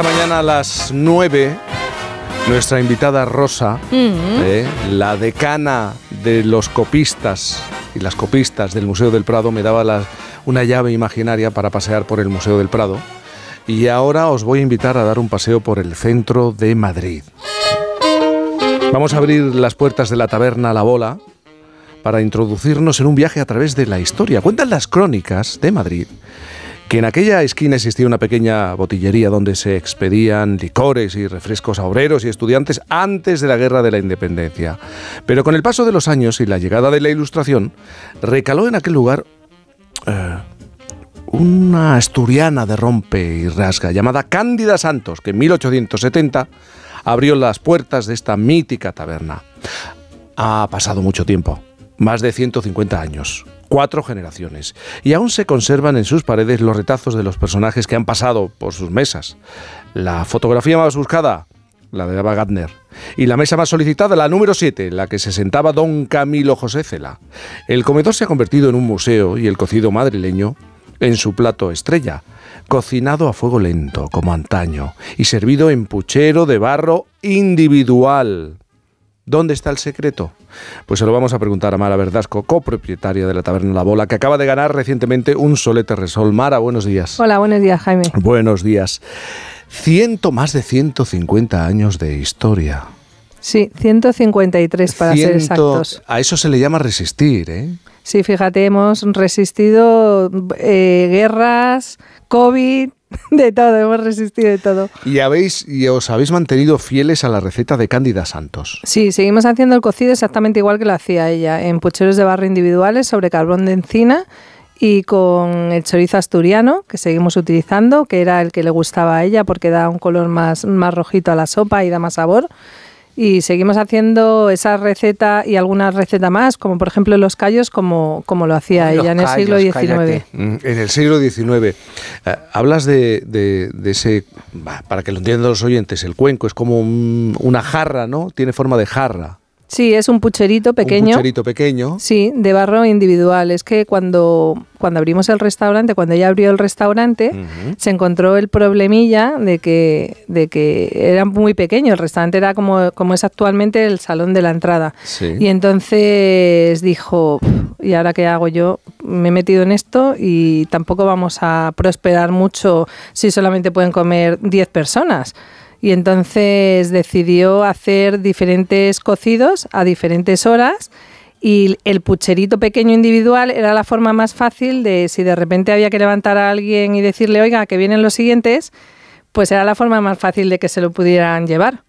esta mañana a las 9, nuestra invitada Rosa, eh, la decana de los copistas y las copistas del Museo del Prado, me daba una llave imaginaria para pasear por el Museo del Prado. Y ahora os voy a invitar a dar un paseo por el centro de Madrid. Vamos a abrir las puertas de la taberna La Bola para introducirnos en un viaje a través de la historia. Cuentan las crónicas de Madrid que en aquella esquina existía una pequeña botillería donde se expedían licores y refrescos a obreros y estudiantes antes de la Guerra de la Independencia. Pero con el paso de los años y la llegada de la Ilustración, recaló en aquel lugar eh, una asturiana de rompe y rasga llamada Cándida Santos, que en 1870 abrió las puertas de esta mítica taberna. Ha pasado mucho tiempo, más de 150 años cuatro generaciones, y aún se conservan en sus paredes los retazos de los personajes que han pasado por sus mesas. La fotografía más buscada, la de Ava Gardner, y la mesa más solicitada, la número 7, la que se sentaba don Camilo José Cela. El comedor se ha convertido en un museo y el cocido madrileño en su plato estrella, cocinado a fuego lento, como antaño, y servido en puchero de barro individual. ¿Dónde está el secreto? Pues se lo vamos a preguntar a Mara Verdasco, copropietaria de la Taberna La Bola, que acaba de ganar recientemente un solete resol. Mara, buenos días. Hola, buenos días, Jaime. Buenos días. Ciento, más de 150 años de historia. Sí, 153 para ser exactos. A eso se le llama resistir, ¿eh? Sí, fíjate, hemos resistido eh, guerras, COVID, De todo, hemos resistido de todo. Y habéis y os habéis mantenido fieles a la receta de Cándida Santos. Sí, seguimos haciendo el cocido exactamente igual que lo hacía ella, en pucheros de barro individuales sobre carbón de encina y con el chorizo asturiano que seguimos utilizando, que era el que le gustaba a ella porque da un color más, más rojito a la sopa y da más sabor y seguimos haciendo esa receta y alguna receta más, como por ejemplo los callos, como, como lo hacía ella en el siglo XIX. Mm, en el siglo XIX. Eh, hablas de, de, ese, para que lo entiendan los oyentes, el cuenco es como una jarra, ¿no? Tiene forma de jarra. Sí, es un pucherito pequeño. Un pucherito pequeño. Sí, de barro individual. Es que cuando, cuando abrimos el restaurante, cuando ella abrió el restaurante, se encontró el problemilla de que, de que era muy pequeño. El restaurante era como, como es actualmente el salón de la entrada. Y entonces dijo, ¿y ahora qué hago yo? Me he metido en esto y tampoco vamos a prosperar mucho si solamente pueden comer 10 personas y entonces decidió hacer diferentes cocidos a diferentes horas y el pucherito pequeño individual era la forma más fácil de si de repente había que levantar a alguien y decirle, oiga, que vienen los siguientes, pues era la forma más fácil de que se lo pudieran llevar.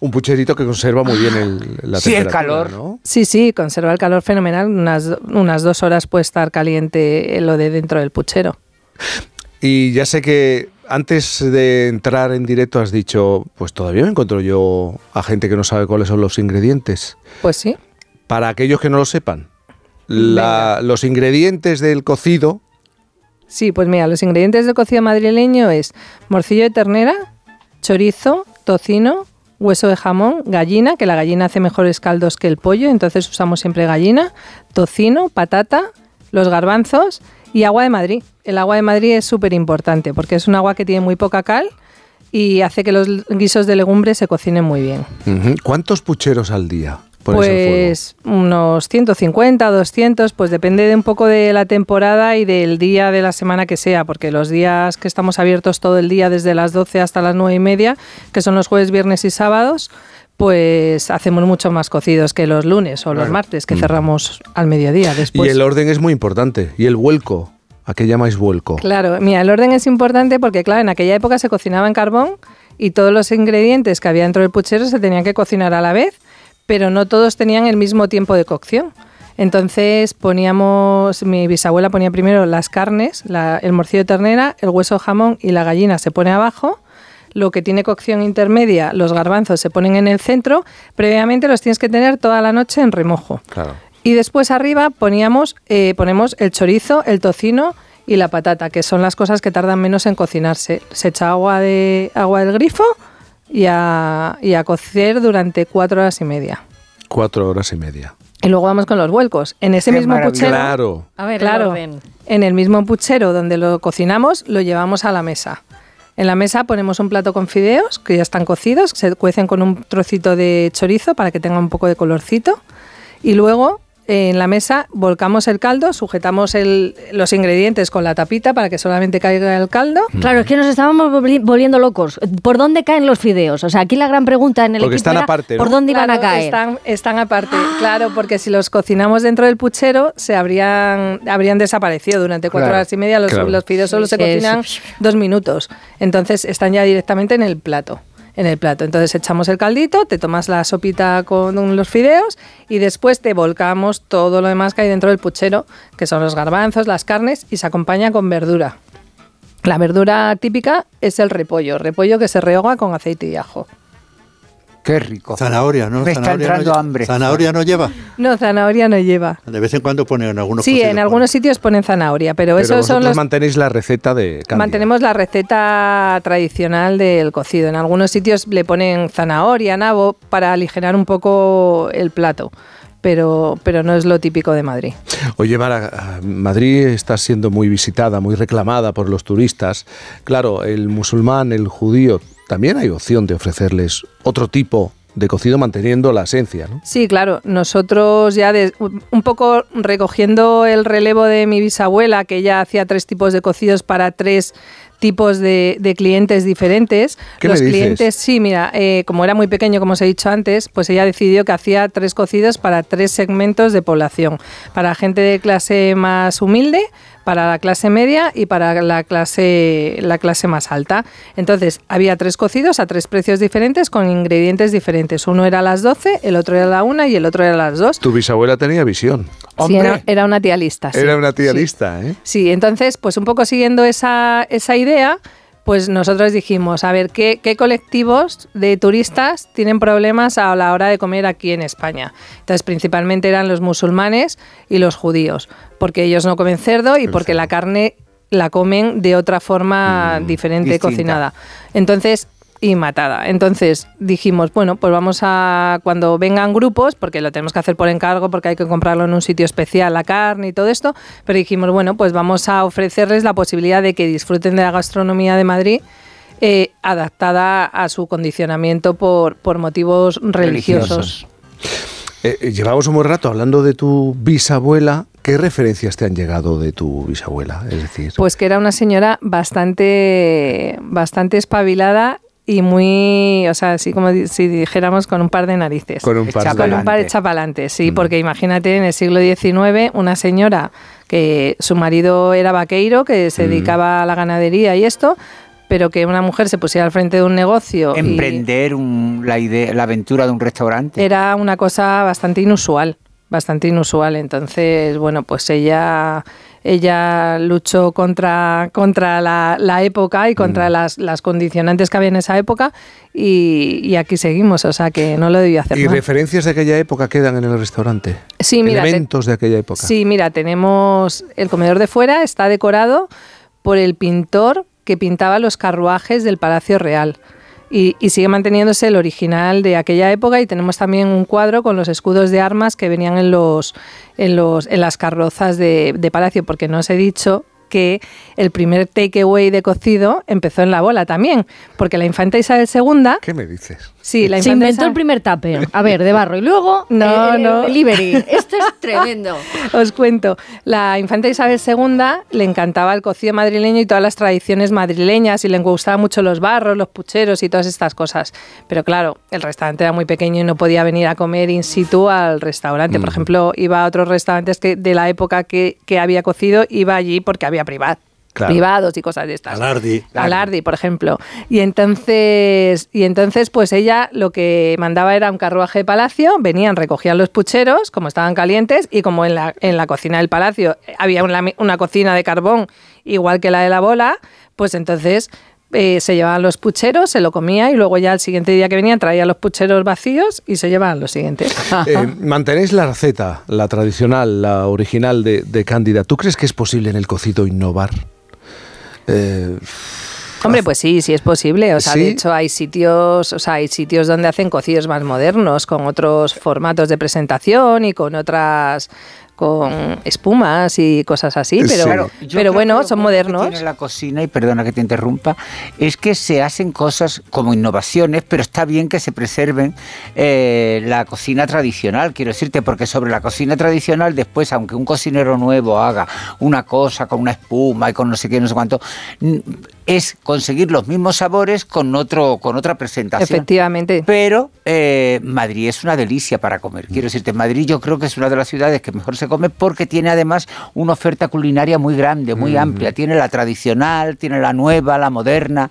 Un pucherito que conserva muy bien el, la sí, el calor. ¿no? Sí, sí, conserva el calor fenomenal. Unas, unas dos horas puede estar caliente lo de dentro del puchero. Y ya sé que antes de entrar en directo has dicho, pues todavía me encuentro yo a gente que no sabe cuáles son los ingredientes. Pues sí. Para aquellos que no lo sepan, los ingredientes del cocido. Sí, pues mira, los ingredientes del cocido madrileño es morcillo de ternera, chorizo, tocino, hueso de jamón, gallina, que la gallina hace mejores caldos que el pollo, entonces usamos siempre gallina, tocino, patata, los garbanzos y agua de Madrid. El agua de Madrid es súper importante porque es un agua que tiene muy poca cal y hace que los guisos de legumbres se cocinen muy bien. ¿Cuántos pucheros al día? Pues unos 150, 200, pues depende de un poco de la temporada y del día de la semana que sea, porque los días que estamos abiertos todo el día desde las 12 hasta las 9 y media, que son los jueves, viernes y sábados, pues hacemos mucho más cocidos que los lunes o los martes, que mm. cerramos al mediodía después. Y el orden es muy importante, y el vuelco. ¿A qué llamáis vuelco? Claro, mira, el orden es importante porque, claro, en aquella época se cocinaba en carbón y todos los ingredientes que había dentro del puchero se tenían que cocinar a la vez, pero no todos tenían el mismo tiempo de cocción. Entonces poníamos, mi bisabuela ponía primero las carnes, el morcillo de ternera, el hueso de jamón y la gallina se pone abajo lo que tiene cocción intermedia, los garbanzos se ponen en el centro, previamente los tienes que tener toda la noche en remojo. Y después arriba poníamos, eh, ponemos el chorizo, el tocino y la patata, que son las cosas que tardan menos en cocinarse. Se echa agua, de, agua del grifo y a, y a cocer durante cuatro horas y media. Cuatro horas y media. Y luego vamos con los vuelcos. En ese mismo puchero. Claro. A ver, claro. En el mismo puchero donde lo cocinamos, lo llevamos a la mesa. En la mesa ponemos un plato con fideos que ya están cocidos, se cuecen con un trocito de chorizo para que tenga un poco de colorcito. Y luego en la mesa volcamos el caldo, sujetamos los ingredientes con la tapita para que solamente caiga el caldo. Claro, es que nos estábamos volviendo locos. ¿Por dónde caen los fideos? O sea, aquí la gran pregunta en el porque están aparte, ¿por dónde iban a caer? Están, están aparte, ah. claro, porque si los cocinamos dentro del puchero se habrían, habrían desaparecido durante cuatro horas y media. Los, los fideos solo se cocinan dos minutos. Entonces están ya directamente en el plato en el plato. Entonces echamos el caldito, te tomas la sopita con los fideos y después te volcamos todo lo demás que hay dentro del puchero, que son los garbanzos, las carnes y se acompaña con verdura. La verdura típica es el repollo, repollo que se rehoga con aceite y ajo. Qué rico. Zanahoria, ¿no? Me está entrando hambre. ¿Zanahoria no lleva? No, zanahoria no lleva. De vez en cuando ponen en algunos Sí, en algunos sitios ponen zanahoria, pero, pero eso son los... mantenéis la receta de Mantenemos la receta tradicional del cocido. En algunos sitios le ponen zanahoria, nabo, para aligerar un poco el plato. Pero, pero no es lo típico de Madrid. Oye, Mara, Madrid está siendo muy visitada, muy reclamada por los turistas. Claro, el musulmán, el judío, también hay opción de ofrecerles otro tipo de cocido manteniendo la esencia. ¿no? Sí, claro. Nosotros ya un poco recogiendo el relevo de mi bisabuela, que ya hacía tres tipos de cocidos para tres tipos de, clientes diferentes. Los clientes, sí, mira, eh, como era muy pequeño, como os he dicho antes, pues ella decidió que hacía tres cocidos para tres segmentos de población. Para gente de clase más humilde, para la clase media y para la clase, la clase más alta. Entonces, había tres cocidos a tres precios diferentes con ingredientes diferentes. Uno era a las 12, el otro era a la 1 y el otro era a las 2. Tu bisabuela tenía visión. Sí, era, una tía lista. Era una tía lista, ¿eh? Sí, entonces, pues un poco siguiendo esa, esa idea, pues nosotros dijimos, a ver, ¿qué, colectivos de turistas tienen problemas a la hora de comer aquí en España? Entonces, principalmente eran los musulmanes y los judíos, porque ellos no comen cerdo y porque la carne la comen de otra forma mm, diferente cocinada. Entonces, y matada. Entonces dijimos, bueno, pues vamos a, cuando vengan grupos, porque lo tenemos que hacer por encargo, porque hay que comprarlo en un sitio especial, la carne y todo esto, pero dijimos, bueno, pues vamos a ofrecerles la posibilidad de que disfruten de la gastronomía de Madrid. Eh, adaptada a su condicionamiento por, por motivos religiosos. Eh, eh, llevamos un buen rato hablando de tu bisabuela. ¿Qué referencias te han llegado de tu bisabuela? Es decir, pues que era una señora bastante, bastante espabilada y muy, o sea, así como si dijéramos con un par de narices. Con un par, de con un par de sí, mm. porque imagínate en el siglo XIX una señora que su marido era vaqueiro, que se mm. dedicaba a la ganadería y esto, pero que una mujer se pusiera al frente de un negocio. Emprender la, idea, la aventura de un restaurante. Era una cosa bastante inusual, bastante inusual. Entonces, bueno, pues ella ella luchó contra, contra la, época y contra mm. las, las, condicionantes que había en esa época y, aquí seguimos, o sea que no lo debía hacer. ¿Y referencias de aquella época quedan en el restaurante? Sí, mira. Elementos de aquella época. Sí, mira, tenemos el comedor de fuera, está decorado por el pintor que pintaba los carruajes del Palacio Real. Y, sigue manteniéndose el original de aquella época y tenemos también un cuadro con los escudos de armas que venían en los en los en las carrozas de, de palacio porque no os he dicho que el primer takeaway de cocido empezó en la bola también, porque la infanta Isabel II... ¿Qué me dices? Sí, la Se inventó el primer tupper, a ver, de barro, y luego no, no. delivery. Esto es tremendo. Os cuento, la infanta Isabel II le encantaba el cocido madrileño y todas las tradiciones madrileñas y le gustaban mucho los barros, los pucheros y todas estas cosas. Pero claro, el restaurante era muy pequeño y no podía venir a comer in situ al restaurante. Por ejemplo, iba a otros restaurantes que de la época que, que había cocido, iba allí porque había privado privados y cosas de estas. Alardi. Alardi, por ejemplo. Y entonces, y entonces, pues ella lo que mandaba era un carruaje de palacio, venían, recogían los pucheros, como estaban calientes, y como en la, en la cocina del palacio había una, una cocina de carbón igual que la de la bola, pues entonces eh, se llevaban los pucheros, se lo comía y luego ya el siguiente día que venía traía los pucheros vacíos y se llevaban los siguientes. Eh, mantenéis la receta, la tradicional, la original de, de Cándida. ¿Tú crees que es posible en el cocido innovar? Eh, Hombre, pues sí, sí es posible. O sea, de hecho hay sitios, o sea, hay sitios donde hacen cocidos más modernos, con otros formatos de presentación y con otras con espumas y cosas así, pero, Claro, yo pero bueno, que lo son que modernos. tiene la cocina, y perdona que te interrumpa, es que se hacen cosas como innovaciones, pero está bien que se preserven eh, la cocina tradicional, quiero decirte, porque sobre la cocina tradicional después, aunque un cocinero nuevo haga una cosa con una espuma y con no sé qué, no sé cuánto, es conseguir los mismos sabores con otro con otra presentación. Efectivamente. Pero eh, Madrid es una delicia para comer. Quiero decirte, Madrid yo creo que es una de las ciudades que mejor se come porque tiene además una oferta culinaria muy grande, muy amplia. Tiene la tradicional, tiene la nueva, la moderna.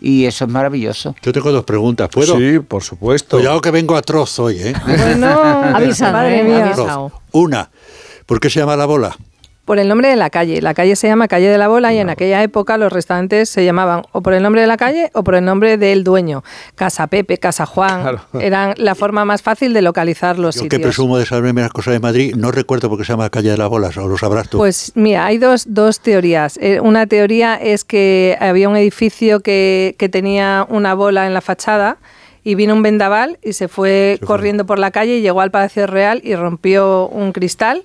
Y eso es maravilloso. Yo tengo dos preguntas. ¿Puedo? Sí, por supuesto. Cuidado que vengo atroz hoy, ¿eh? Bueno, Avisado, madre mía. Avisado. Una. ¿Por qué se llama la bola? Por el nombre de la calle. La calle se llama Calle de la Bola y en aquella época los restaurantes se llamaban o por el nombre de la calle o por el nombre del dueño. Casa Pepe, Casa Juan. Claro. Eran la forma más fácil de localizar los Yo que sitios. presumo de saberme las cosas de Madrid, no recuerdo por qué se llama Calle de la Bola, o lo sabrás tú. Pues mira, hay dos, dos teorías. Eh, una teoría es que había un edificio que, que tenía una bola en la fachada y vino un vendaval y se fue Se fue. corriendo por la calle y llegó al Palacio Real y rompió un cristal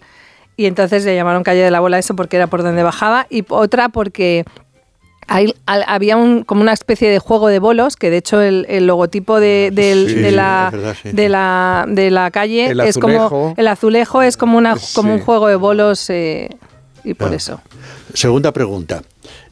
y entonces le llamaron calle de la bola eso porque era por donde bajaba y otra porque hay- al- había un, como una especie de juego de bolos que de hecho el, el logotipo de, del- Sí, de la, es verdad, sí. de la de la calle El es azulejo. como el azulejo es como una como un juego de bolos eh, y por Claro. eso Segunda pregunta.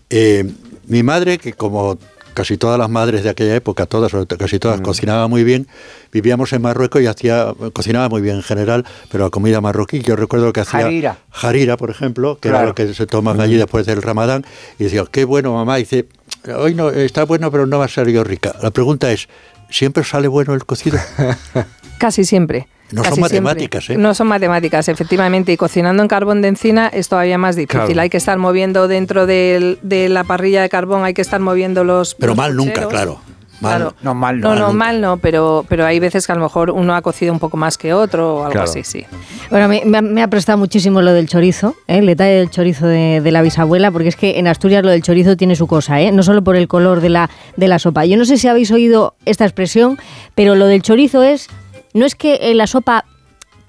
Eh, mi madre, que como casi todas las madres de aquella época, todas, casi Mm. todas, cocinaba muy bien, vivíamos en Marruecos y hacía, cocinaba muy bien en general, pero la comida marroquí, yo recuerdo que hacía Harira. harira, por ejemplo, que era lo que se toman allí después del ramadán, y decía, qué bueno mamá, y dice, hoy no, está bueno, pero no va a salir rica. La pregunta es, ¿siempre sale bueno el cocido? Casi siempre. No casi son siempre. matemáticas, ¿eh? No son matemáticas, efectivamente. Y cocinando en carbón de encina es todavía más difícil. Claro. Hay que estar moviendo dentro de la parrilla de carbón, hay que estar moviendo los. Pero los mal nunca, claro. Mal. Claro. No, mal no. No, no, mal no, pero, pero hay veces que a lo mejor uno ha cocido un poco más que otro o algo Claro. así, sí. Bueno, me, me ha- me ha prestado muchísimo lo del chorizo, ¿eh? el detalle del chorizo de, de la bisabuela, porque es que en Asturias lo del chorizo tiene su cosa, ¿eh? no solo por el color de la, de la sopa. Yo no sé si habéis oído esta expresión, pero lo del chorizo es, no es que en la sopa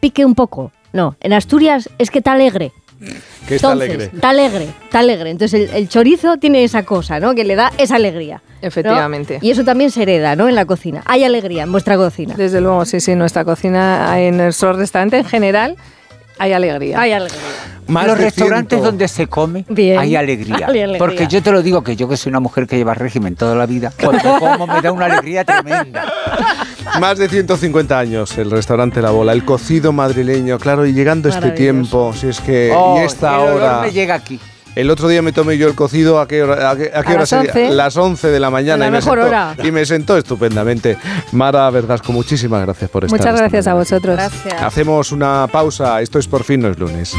pique un poco, no, en Asturias es que está alegre. Que está Entonces, alegre. Está alegre, está alegre. Entonces el, el chorizo tiene esa cosa, ¿no? Que le da esa alegría. ¿no? Efectivamente. Y eso también se hereda, ¿no? En la cocina. Hay alegría en vuestra cocina. Desde luego, sí, sí, nuestra cocina, en nuestro restaurante en general, hay alegría. Hay alegría. Más los de restaurantes ciento. donde se come Bien. hay alegría. Hay alegría. Porque yo te lo digo que yo que soy una mujer que lleva régimen toda la vida, cuando como me da una alegría tremenda. Más de 150 años el restaurante La Bola, el cocido madrileño, claro, y llegando este tiempo, si es que Oh, y esta el olor hora. me llega aquí. El otro día me tomé yo el cocido a qué hora, a qué, a qué A hora las sería? 11. Las 11 de la mañana La y, me mejor sentó, hora. y me sentó estupendamente. Mara Verdasco, muchísimas gracias por estar. Muchas gracias a vosotros. Gracias. Hacemos una pausa, esto es por fin no es lunes.